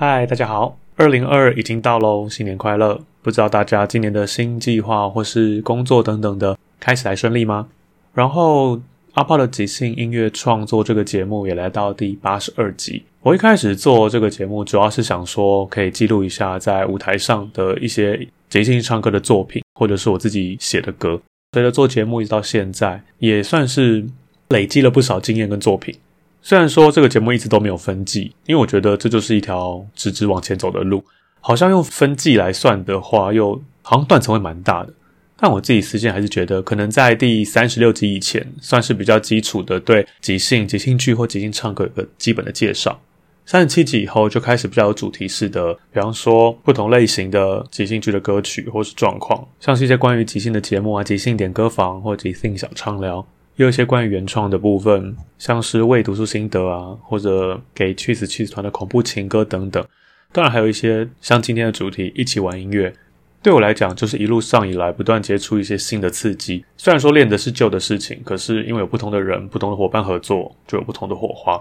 嗨，大家好，二零二已经到喽，新年快乐！不知道大家今年的新计划或是工作等等的开始还顺利吗？然后阿炮的即兴音乐创作这个节目也来到第八十二集。我一开始做这个节目，主要是想说可以记录一下在舞台上的一些即兴唱歌的作品，或者是我自己写的歌。随着做节目一直到现在，也算是累积了不少经验跟作品。虽然说这个节目一直都没有分季，因为我觉得这就是一条直直往前走的路。好像用分季来算的话，又好像断层会蛮大的。但我自己私心还是觉得，可能在第三十六集以前，算是比较基础的对即兴、即兴剧或即兴唱歌有个基本的介绍。三十七集以后就开始比较有主题式的，比方说不同类型的即兴剧的歌曲或是状况，像是一些关于即兴的节目啊，即兴点歌房或即兴小畅聊。也有一些关于原创的部分，像是为读书心得啊，或者给去死去死团的恐怖情歌等等。当然还有一些像今天的主题，一起玩音乐。对我来讲，就是一路上以来不断接触一些新的刺激。虽然说练的是旧的事情，可是因为有不同的人、不同的伙伴合作，就有不同的火花。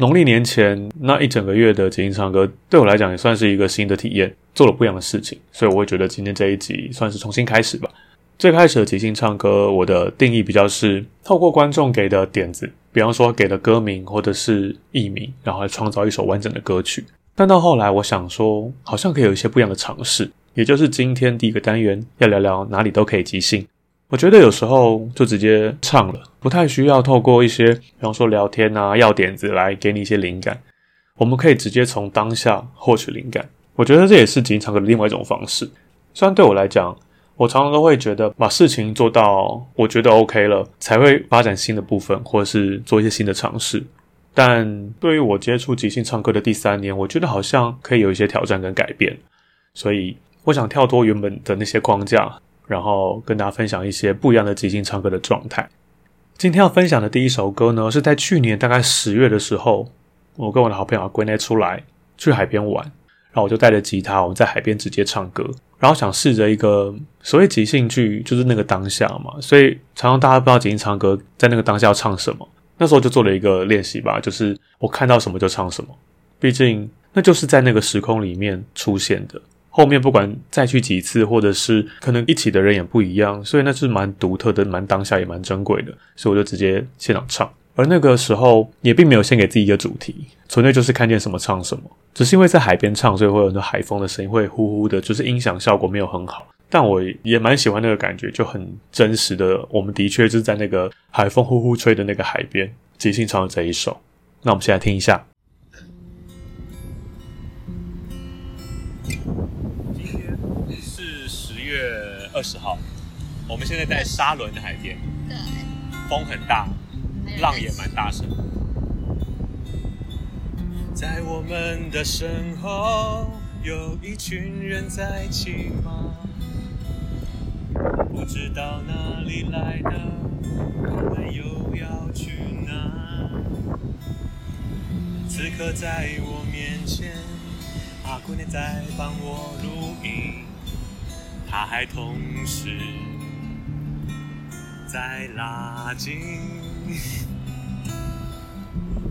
农历年前那一整个月的即兴唱歌，对我来讲也算是一个新的体验，做了不一样的事情，所以我会觉得今天这一集算是重新开始吧。最开始的即兴唱歌，我的定义比较是透过观众给的点子，比方说给的歌名或者是艺名，然后来创造一首完整的歌曲。但到后来，我想说，好像可以有一些不一样的尝试，也就是今天第一个单元要聊聊哪里都可以即兴。我觉得有时候就直接唱了，不太需要透过一些，比方说聊天啊、要点子来给你一些灵感。我们可以直接从当下获取灵感。我觉得这也是即兴唱歌的另外一种方式。虽然对我来讲，我常常都会觉得把事情做到我觉得 OK 了，才会发展新的部分，或者是做一些新的尝试。但对于我接触即兴唱歌的第三年，我觉得好像可以有一些挑战跟改变。所以我想跳脱原本的那些框架，然后跟大家分享一些不一样的即兴唱歌的状态。今天要分享的第一首歌呢，是在去年大概十月的时候，我跟我的好朋友归内出来去海边玩，然后我就带着吉他，我们在海边直接唱歌。然后想试着一个所谓即兴剧，就是那个当下嘛，所以常常大家不知道即兴唱歌在那个当下要唱什么。那时候就做了一个练习吧，就是我看到什么就唱什么，毕竟那就是在那个时空里面出现的。后面不管再去几次，或者是可能一起的人也不一样，所以那是蛮独特的、蛮当下也蛮珍贵的。所以我就直接现场唱。而那个时候也并没有先给自己一个主题，纯粹就是看见什么唱什么。只是因为在海边唱，所以会有很多海风的声音，会呼呼的，就是音响效果没有很好。但我也蛮喜欢那个感觉，就很真实的。我们的确就是在那个海风呼呼吹的那个海边即兴唱的这一首。那我们先来听一下。二十号，我们现在在沙仑的海边。对。风很大，浪也蛮大声。在我们的身后，有一群人在骑马，不知道哪里来的，他们又要去哪？此刻在我面前，阿姑娘在帮我录音，他还同时在拉筋。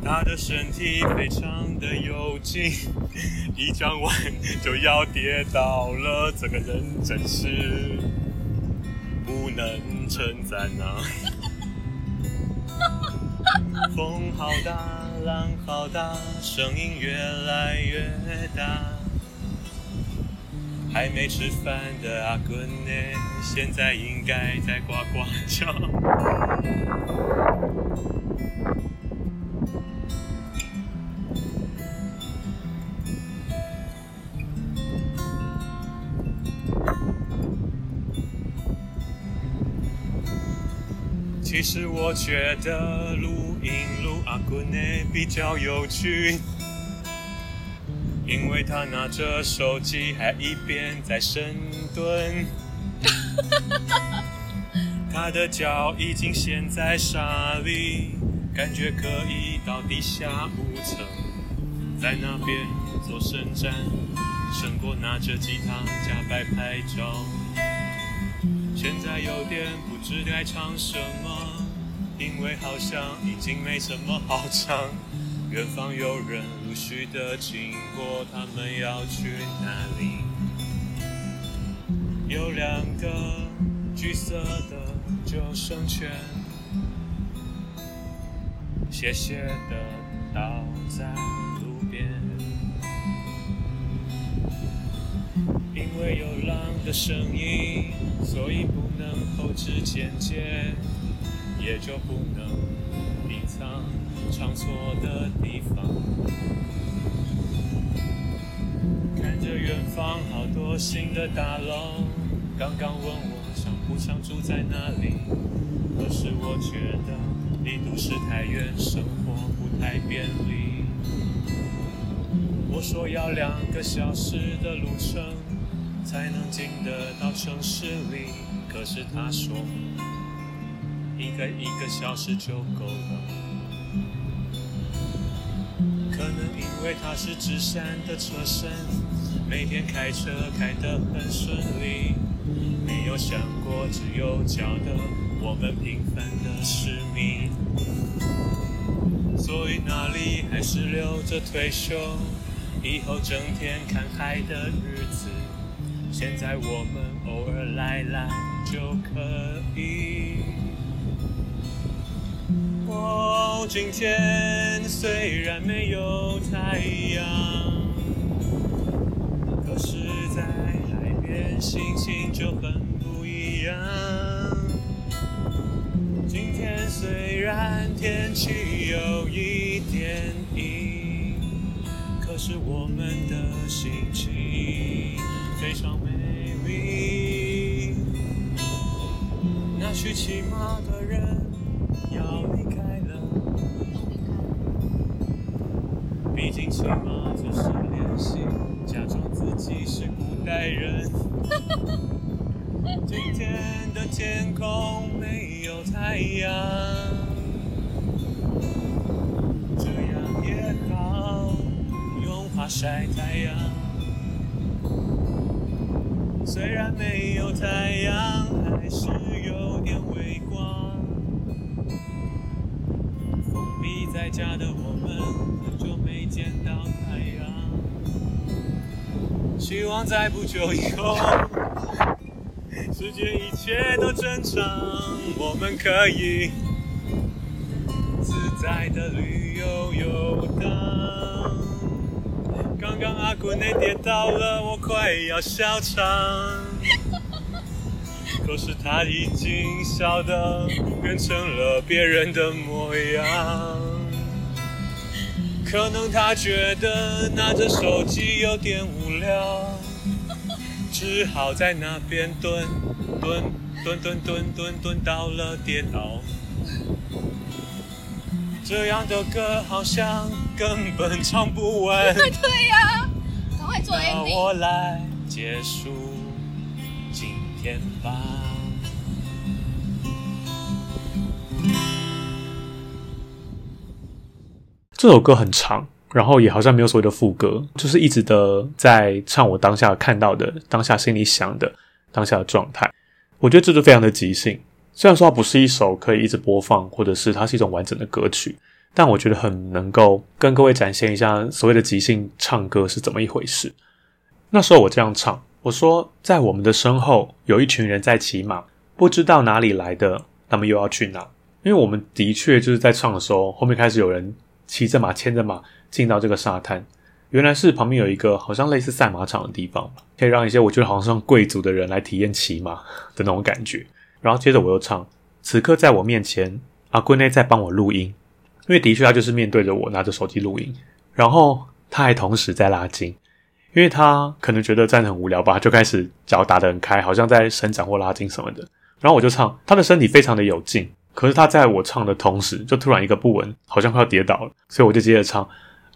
他的身体非常的有劲，一转弯就要跌倒了，这个人真是不能称赞啊！风好大，浪好大，声音越来越大。还没吃饭的阿滚呢，现在应该在呱呱叫。其实我觉得录音录阿滚呢比较有趣，因为他拿着手机还一边在深蹲，他的脚已经陷在沙里，感觉可以到地下五层，在那边做伸展，胜过拿着吉他假摆拍照。现在有点不知该唱什么，因为好像已经没什么好唱。远方有人陆续的经过，他们要去哪里？有两个橘色的救生圈，斜斜的倒在路边。因为有浪的声音，所以不能后置剪接，也就不能唱错的地方。看着远方好多新的大楼，刚刚问我想不想住在那里，可是我觉得离都市太远，生活不太便利。我说要两个小时的路程。才能进得到城市里，可是他说一个一个小时就够了。可能因为他是纸山的车身，每天开车开得很顺利，没有想过只有脚的我们平凡的使命。所以那里还是留着退休，以后整天看海的日子。现在我们偶尔来来就可以。哦，今天虽然没有太阳，可是在海边心情就很不一样。今天虽然天气有一点阴，可是我们的心情非常美丽。那去骑马的人毕竟骑马就是练习，假装自己是古代人。今天的天空没有太阳，这样也好，不用怕晒太阳。虽然没有太阳，还是望在不久以后，世界一切都正常，我们可以自在的旅游游荡。刚刚阿古内跌倒了，我快要笑场。可是他已经笑得变成了别人的模样。可能他觉得拿着手机有点无聊，只好在那边蹲蹲蹲蹲蹲蹲蹲到了跌倒。这样的歌好像根本唱不完。对呀、赶快做那 ending。我来结束今天吧。这首歌很长，然后也好像没有所谓的副歌，就是一直的在唱我当下看到的、当下心里想的、当下的状态。我觉得这就非常的即兴。虽然说它不是一首可以一直播放，或者是它是一种完整的歌曲，但我觉得很能够跟各位展现一下所谓的即兴唱歌是怎么一回事。那时候我这样唱，我说在我们的身后有一群人在骑马，不知道哪里来的，他们又要去哪？因为我们的确就是在唱的时候，后面开始有人骑着马、牵着马进到这个沙滩。原来是旁边有一个好像类似赛马场的地方，可以让一些我觉得好像贵族的人来体验骑马的那种感觉。然后接着我又唱，此刻在我面前，阿圭内在帮我录音，因为的确他就是面对着我拿着手机录音，然后他还同时在拉筋，因为他可能觉得站得很无聊吧，就开始脚打得很开，好像在伸展或拉筋什么的。然后我就唱，他的身体非常的有劲，可是他在我唱的同时，就突然一个不稳，好像快要跌倒了，所以我就接着唱，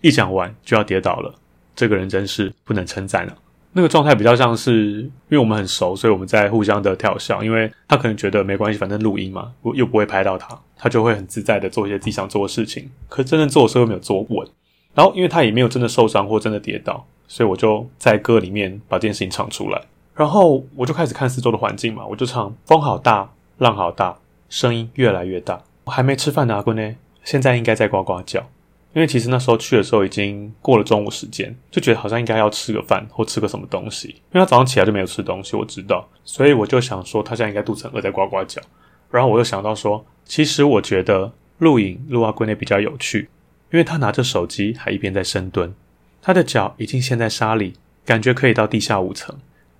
一讲完就要跌倒了，这个人真是不能称赞了。那个状态比较像是，因为我们很熟，所以我们在互相的调笑。因为他可能觉得没关系，反正录音嘛，我又不会拍到他，他就会很自在的做一些自己想做的事情。可真正做的时候又没有做稳，然后因为他也没有真的受伤或真的跌倒，所以我就在歌里面把这件事情唱出来。然后我就开始看四周的环境嘛，我就唱风好大，浪好大，声音越来越大。我还没吃饭的阿坤呢，现在应该在呱呱叫。因为其实那时候去的时候已经过了中午时间，就觉得好像应该要吃个饭或吃个什么东西。因为他早上起来就没有吃东西，我知道，所以我就想说他现在应该肚子很饿，在呱呱叫。然后我又想到说，其实我觉得录影录阿龟内比较有趣，因为他拿着手机还一边在深蹲，他的脚已经陷在沙里，感觉可以到地下五层，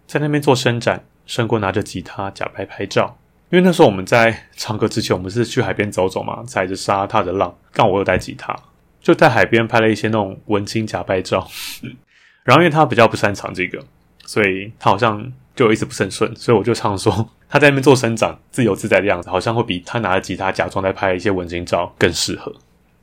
在那边做伸展，胜过拿着吉他假拍拍照。因为那时候我们在唱歌之前，我们是去海边走走嘛，踩着沙，踏着浪，但我有带吉他。就在海边拍了一些那种文青假拍照，然后因为他比较不擅长这个，所以他好像就一直不是很顺，所以我就唱说他在那边做生长，自由自在的样子，好像会比他拿着吉他假装在拍一些文青照更适合。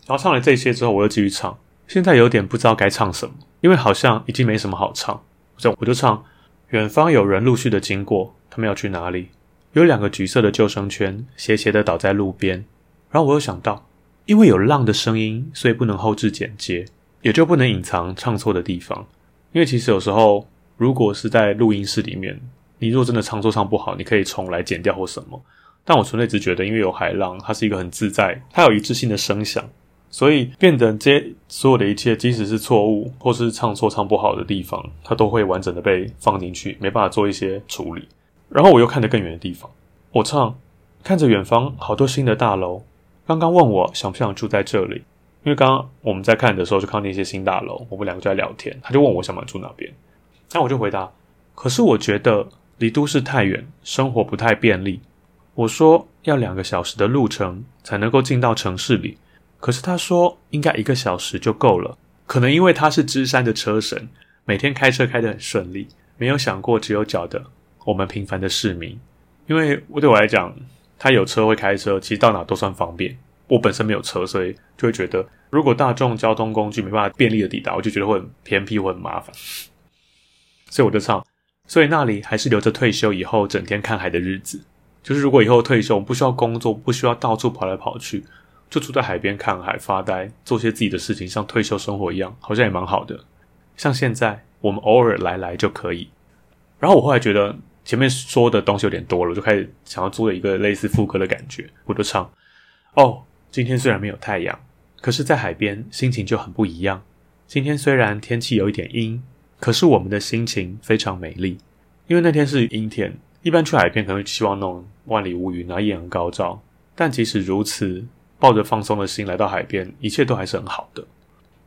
然后唱了这些之后，我又继续唱，现在有点不知道该唱什么，因为好像已经没什么好唱，所以我就唱：远方有人陆续的经过，他们要去哪里？有两个橘色的救生圈斜斜的倒在路边，然后我又想到。因为有浪的声音，所以不能后置剪接，也就不能隐藏唱错的地方。因为其实有时候，如果是在录音室里面，你若真的唱错唱不好，你可以重来剪掉或什么。但我纯粹只觉得，因为有海浪，它是一个很自在，它有一致性的声响，所以变得这些所有的一切，即使是错误或是唱错唱不好的地方，它都会完整的被放进去，没办法做一些处理。然后我又看得更远的地方，我唱，看着远方好多新的大楼。刚刚问我想不想住在这里，因为刚刚我们在看的时候就看到那些新大楼，我们两个就在聊天，他就问我想不想住哪边，那我就回答，可是我觉得离都市太远，生活不太便利。我说要两个小时的路程才能够进到城市里，可是他说应该一个小时就够了，可能因为他是芝山的车神，每天开车开得很顺利，没有想过只有脚的我们平凡的市民，因为我对我来讲。他有车会开车，其实到哪都算方便。我本身没有车，所以就会觉得，如果大众交通工具没办法便利的抵达，我就觉得会很偏僻或很麻烦。所以我就唱，所以那里还是留着退休以后整天看海的日子。就是如果以后退休，不需要工作，不需要到处跑来跑去，就住在海边看海发呆，做些自己的事情，像退休生活一样，好像也蛮好的。像现在我们偶尔来来就可以。然后我后来觉得。前面说的东西有点多了，我就开始想要做一个类似副歌的感觉，我就唱：哦，今天虽然没有太阳，可是在海边心情就很不一样。今天虽然天气有一点阴，可是我们的心情非常美丽，因为那天是阴天。一般去海边可能会希望那种万里无云啊，艳阳高照。但即使如此，抱着放松的心来到海边，一切都还是很好的。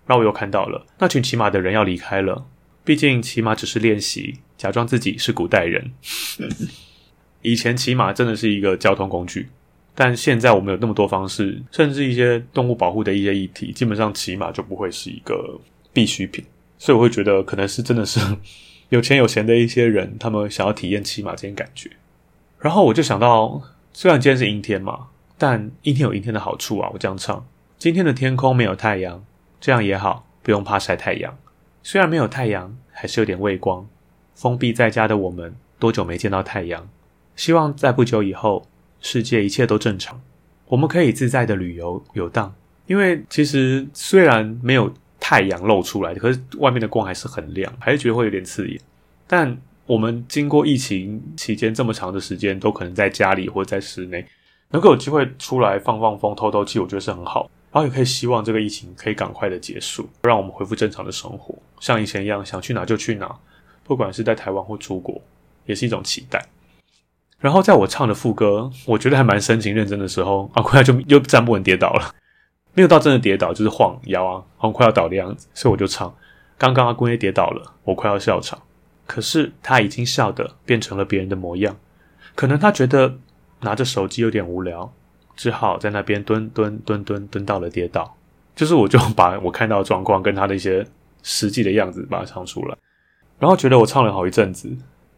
然后我又看到了那群骑马的人要离开了。毕竟骑马只是练习，假装自己是古代人。以前骑马真的是一个交通工具，但现在我们有那么多方式，甚至一些动物保护的一些议题，基本上骑马就不会是一个必需品。所以我会觉得，可能是真的是有钱有闲的一些人，他们想要体验骑马这件感觉。然后我就想到，虽然今天是阴天嘛，但阴天有阴天的好处啊。我这样唱，今天的天空没有太阳，这样也好，不用怕晒太阳。虽然没有太阳，还是有点微光。封闭在家的我们，多久没见到太阳？希望在不久以后，世界一切都正常，我们可以自在的旅游游荡。因为其实虽然没有太阳露出来，可是外面的光还是很亮，还是觉得会有点刺眼。但我们经过疫情期间这么长的时间，都可能在家里或者在室内，能够有机会出来放放风、透透气，我觉得是很好。然后也可以希望这个疫情可以赶快的结束，让我们恢复正常的生活，像以前一样，想去哪就去哪，不管是在台湾或出国，也是一种期待。然后在我唱的副歌，我觉得还蛮深情认真的时候，阿坤就又站不稳跌倒了，没有到真的跌倒，就是晃摇啊，好像快要倒的样子，所以我就唱。刚刚阿坤也跌倒了，我快要笑场，可是他已经笑的变成了别人的模样，可能他觉得拿着手机有点无聊。只好在那边蹲蹲蹲蹲蹲到了跌倒，就是我就把我看到的状况跟他的一些实际的样子把它唱出来，然后觉得我唱了好一阵子，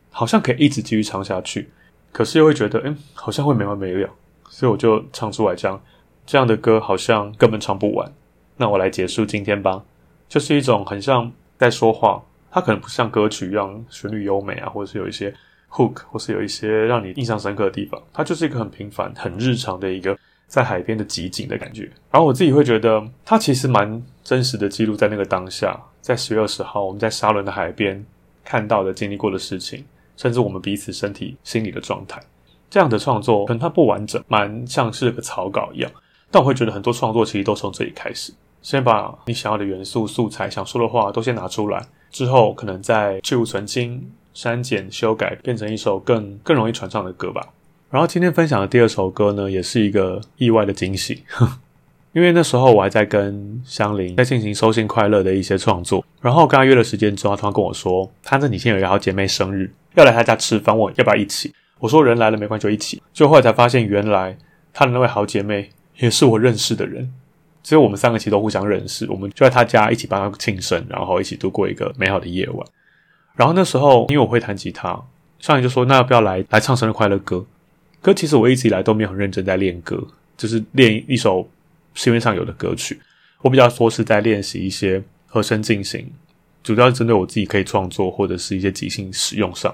好像可以一直继续唱下去，可是又会觉得，嗯，好像会没完没了，所以我就唱出来这样这样的歌好像根本唱不完，那我来结束今天吧，就是一种很像在说话，它可能不像歌曲一样旋律优美啊，或者是有一些。hook 或是有一些让你印象深刻的地方，它就是一个很平凡、很日常的一个在海边的集景的感觉。然后我自己会觉得，它其实蛮真实的记录在那个当下，在十月二十号我们在沙伦的海边看到的、经历过的事情，甚至我们彼此身体、心理的状态。这样的创作可能它不完整，蛮像是个草稿一样。但我会觉得很多创作其实都从这里开始，先把你想要的元素、素材、想说的话都先拿出来，之后可能再去芜存菁。删减、修改，变成一首更更容易传唱的歌吧。然后今天分享的第二首歌呢，也是一个意外的惊喜，因为那时候我还在跟香菱在进行收信快乐的一些创作。然后跟他约了时间之后，他跟我说，他这几天有一个好姐妹生日，要来他家吃饭，问要不要一起。我说人来了没关系，就一起。就后来才发现，原来他的那位好姐妹也是我认识的人，所以我们三个其实都互相认识。我们就在他家一起帮他庆生，然后一起度过一个美好的夜晚。然后那时候，因为我会弹吉他，上来就说：“那要不要来来唱生日快乐歌？”可其实我一直以来都没有很认真在练歌，就是练一首市面上有的歌曲。我比较说是在练习一些和声进行，主要是针对我自己可以创作或者是一些即兴使用上。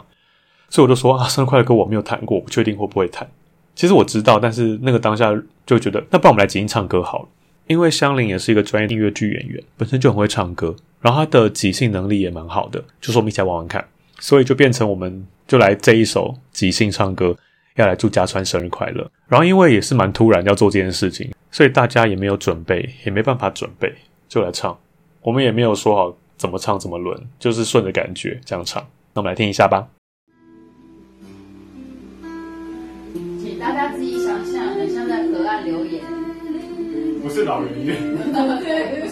所以我就说：“啊，生日快乐歌我没有弹过，我不确定会不会弹。”其实我知道，但是那个当下就觉得，那不然我们来即兴唱歌好了。因为香菱也是一个专业音乐剧演员，本身就很会唱歌。然后他的即兴能力也蛮好的，就说我们一起来玩玩看，所以就变成我们就来这一首即兴唱歌，要来祝家川生日快乐。然后因为也是蛮突然要做这件事情，所以大家也没有准备，也没办法准备，就来唱。我们也没有说好怎么唱怎么轮，就是顺着感觉这样唱。那我们来听一下吧。请大家自己想象，很像在河岸留言。不是老人院。对，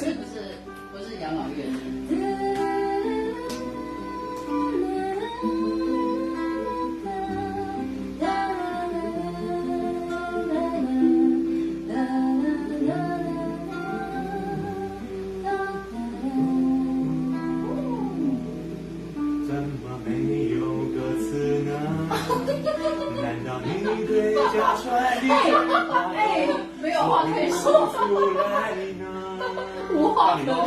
你对家传的话哎没有话可以说出来呢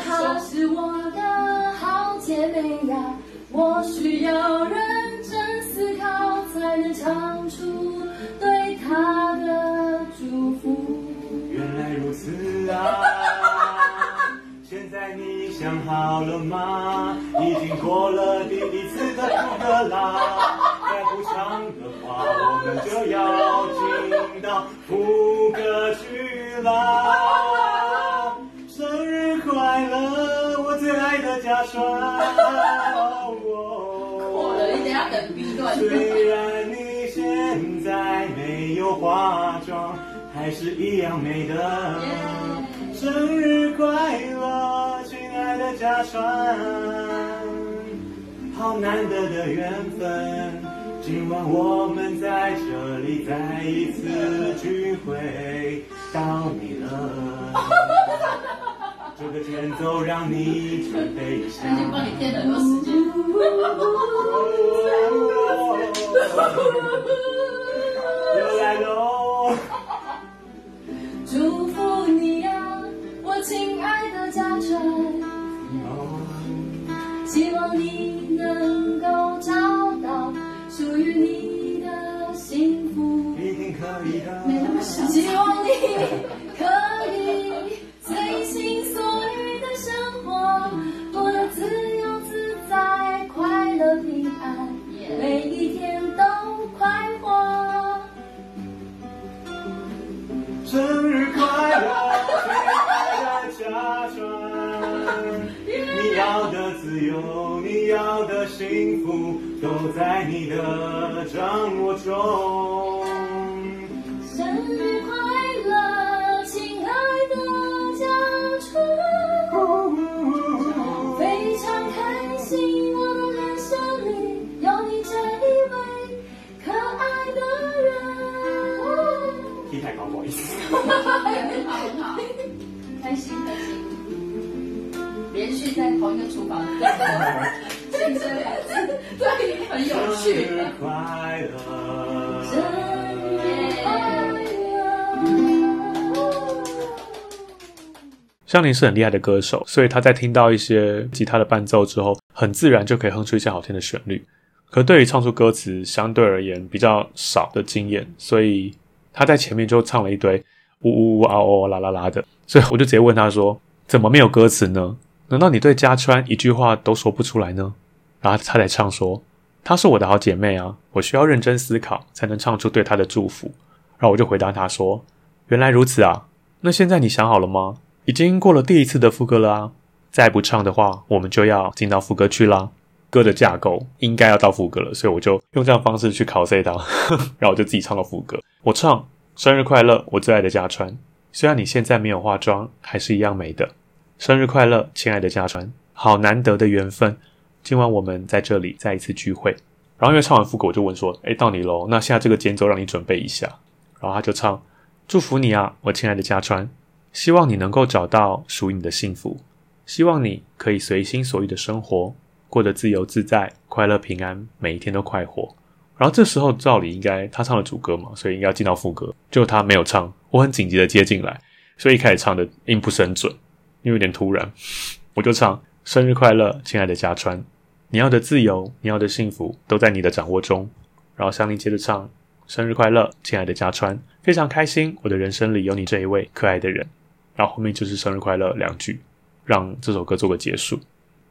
她是我的好姐妹呀，我需要认真思考才能唱出对她的祝福。原来如此啊！现在你想好了吗？已经过了第一次的副歌啦，我们就要听到副歌去啦。生日快乐，我最爱的家川。过了，你等下等 B 段。虽然你现在没有化妆，还是一样美的。生日快乐，亲爱的家川，好难得的缘分，今晚我们在这里再一次聚会到你了。这个节奏让你准备一下。已经帮你垫了很多时间。香菱是很厉害的歌手，所以他在听到一些吉他的伴奏之后，很自然就可以哼出一些好听的旋律。可对于唱出歌词，相对而言比较少的经验，所以他在前面就唱了一堆呜呜呜啊哦啦啦啦的，所以我就直接问他说：“怎么没有歌词呢？难道你对家川一句话都说不出来呢？”然后他才唱说：“她是我的好姐妹啊，我需要认真思考才能唱出对她的祝福。”然后我就回答他说：“原来如此啊，那现在你想好了吗？已经过了第一次的副歌了啊，再不唱的话，我们就要进到副歌去啦。歌的架构应该要到副歌了，所以我就用这样方式去考 C 它，然后我就自己唱了副歌。我唱生日快乐，我最爱的家川。虽然你现在没有化妆，还是一样美的。生日快乐，亲爱的家川，好难得的缘分。今晚我们在这里再一次聚会。然后因为唱完副歌，我就问说：“哎，到你喽？那现在这个间奏让你准备一下。”然后他就唱：“祝福你啊，我亲爱的家川，希望你能够找到属于你的幸福，希望你可以随心所欲的生活，过得自由自在、快乐平安，每一天都快活。”然后这时候照理应该他唱了主歌嘛，所以应该要进到副歌，就他没有唱，我很紧急的接进来，所以一开始唱的音不是很准，因为有点突然，我就唱：“生日快乐，亲爱的家川。”你要的自由，你要的幸福，都在你的掌握中。然后香菱接着唱：“生日快乐，亲爱的家川，非常开心，我的人生里有你这一位可爱的人。”然后后面就是“生日快乐”两句，让这首歌做个结束。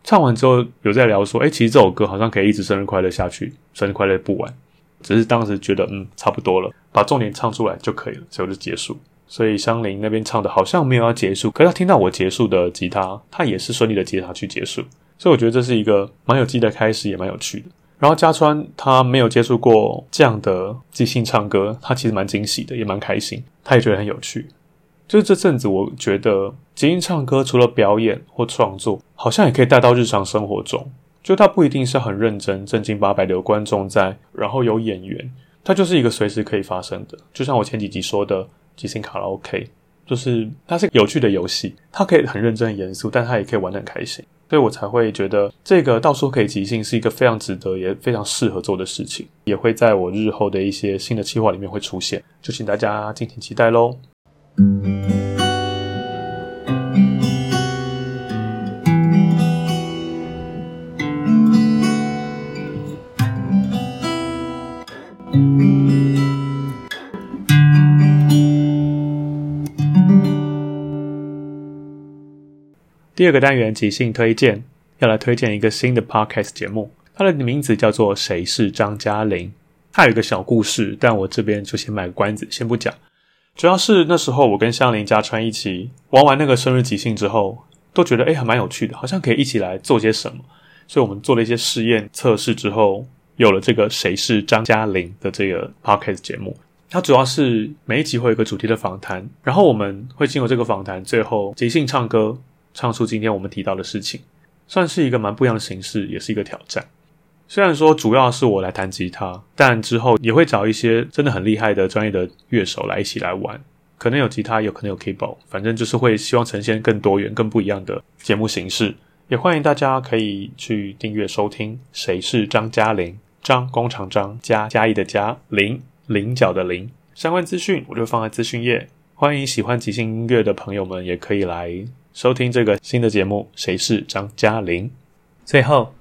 唱完之后有在聊说：“哎，其实这首歌好像可以一直生日快乐下去，生日快乐不完。”只是当时觉得嗯差不多了，把重点唱出来就可以了，所以我就结束。所以香菱那边唱的好像没有要结束，可是他听到我结束的吉他，他也是顺利的接他去结束。所以我觉得这是一个蛮有机的开始，也蛮有趣的。然后嘉川他没有接触过这样的即兴唱歌，他其实蛮惊喜的，也蛮开心，他也觉得很有趣。就是这阵子，我觉得即兴唱歌除了表演或创作，好像也可以带到日常生活中。就它不一定是很认真、正经八百的有观众在，然后有演员，它就是一个随时可以发生的。就像我前几集说的即兴卡拉 OK，就是它是有趣的游戏，它可以很认真、很严肃，但它也可以玩得很开心。所以我才会觉得这个到处可以即兴是一个非常值得也非常适合做的事情，也会在我日后的一些新的计划里面会出现，就请大家敬请期待喽。第二个单元即兴推荐，要来推荐一个新的 podcast 节目，它的名字叫做《谁是张嘉玲》。它有一个小故事，但我这边就先卖个关子，先不讲。主要是那时候我跟香菱、家川一起玩完那个生日即兴之后，都觉得哎还蛮有趣的，好像可以一起来做些什么。所以我们做了一些试验测试之后，有了这个《谁是张嘉玲》的这个 podcast 节目。它主要是每一集会有一个主题的访谈，然后我们会经过这个访谈，最后即兴唱歌。唱出今天我们提到的事情，算是一个蛮不一样的形式，也是一个挑战。虽然说主要是我来弹吉他，但之后也会找一些真的很厉害的专业的乐手来一起来玩。可能有吉他，有可能有 keyboard，反正就是会希望呈现更多元、更不一样的节目形式。也欢迎大家可以去订阅收听。谁是张嘉玲？张工厂张加嘉义的嘉菱菱角的菱。相关资讯我就放在资讯页。欢迎喜欢即兴音乐的朋友们也可以来。收听这个新的节目，谁是张嘉玲？最后，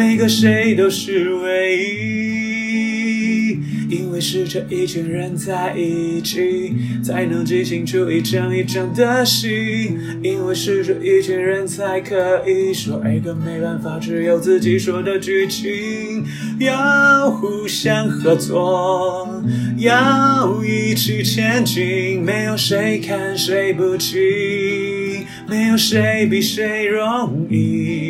每个谁都是唯一。因为是这一群人在一起，才能即兴出一场一场的戏。因为是这一群人才可以说一个没办法只有自己说的剧情。要互相合作，要一起前进，没有谁看谁不起，没有谁比谁容易。